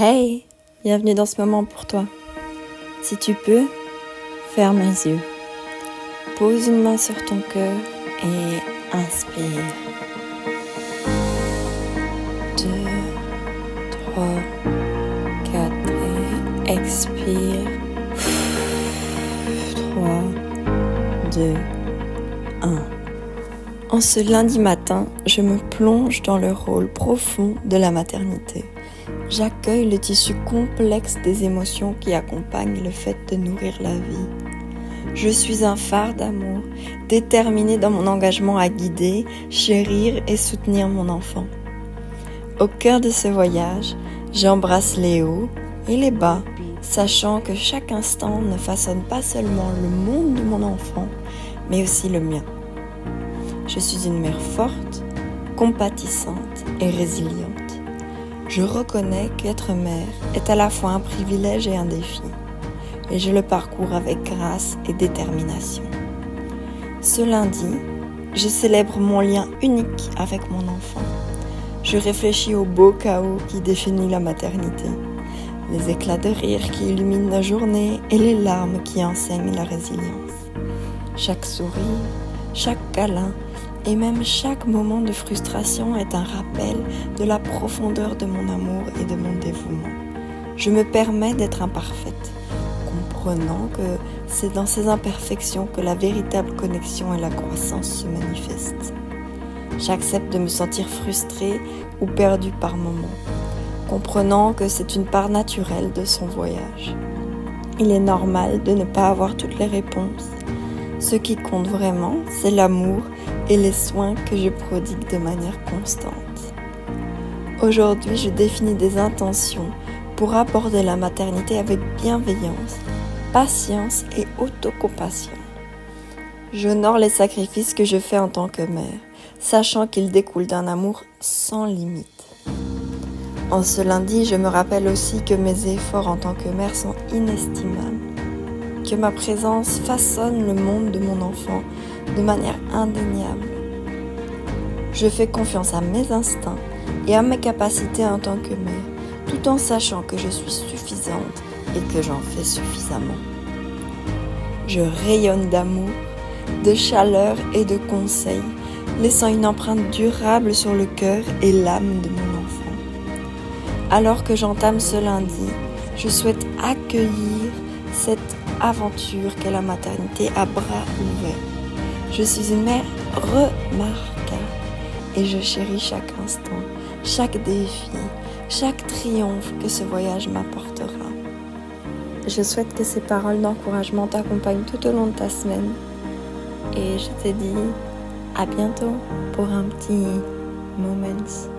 Hey, bienvenue dans ce moment pour toi. Si tu peux, ferme les yeux. Pose une main sur ton cœur et inspire. Deux, trois, quatre et expire. Trois, deux, un. En ce lundi matin, je me plonge dans le rôle profond de la maternité. J'accueille le tissu complexe des émotions qui accompagnent le fait de nourrir la vie. Je suis un phare d'amour, déterminé dans mon engagement à guider, chérir et soutenir mon enfant. Au cœur de ce voyage, j'embrasse les hauts et les bas, sachant que chaque instant ne façonne pas seulement le monde de mon enfant, mais aussi le mien. Je suis une mère forte, compatissante et résiliente. Je reconnais qu'être mère est à la fois un privilège et un défi, et je le parcours avec grâce et détermination. Ce lundi, je célèbre mon lien unique avec mon enfant. Je réfléchis au beau chaos qui définit la maternité, les éclats de rire qui illuminent la journée et les larmes qui enseignent la résilience. Chaque sourire, chaque câlin et même chaque moment de frustration est un rappel de la profondeur de mon amour et de mon dévouement. Je me permets d'être imparfaite, comprenant que c'est dans ces imperfections que la véritable connexion et la croissance se manifestent. J'accepte de me sentir frustrée ou perdue par moments, comprenant que c'est une part naturelle de son voyage. Il est normal de ne pas avoir toutes les réponses. Ce qui compte vraiment, c'est l'amour et les soins que je prodigue de manière constante. Aujourd'hui, je définis des intentions pour aborder la maternité avec bienveillance, patience et autocompassion. J'honore les sacrifices que je fais en tant que mère, sachant qu'ils découlent d'un amour sans limite. En ce lundi, je me rappelle aussi que mes efforts en tant que mère sont inestimables, que ma présence façonne le monde de mon enfant de manière indéniable. Je fais confiance à mes instincts et à mes capacités en tant que mère, tout en sachant que je suis suffisante et que j'en fais suffisamment. Je rayonne d'amour, de chaleur et de conseils, laissant une empreinte durable sur le cœur et l'âme de mon enfant. Alors que j'entame ce lundi, je souhaite accueillir cette aventure qu'est la maternité à bras ouverts je suis une mère remarquable et je chéris chaque instant, chaque défi, chaque triomphe que ce voyage m'apportera. Je souhaite que ces paroles d'encouragement t'accompagnent tout au long de ta semaine et je te dis à bientôt pour un petit moment.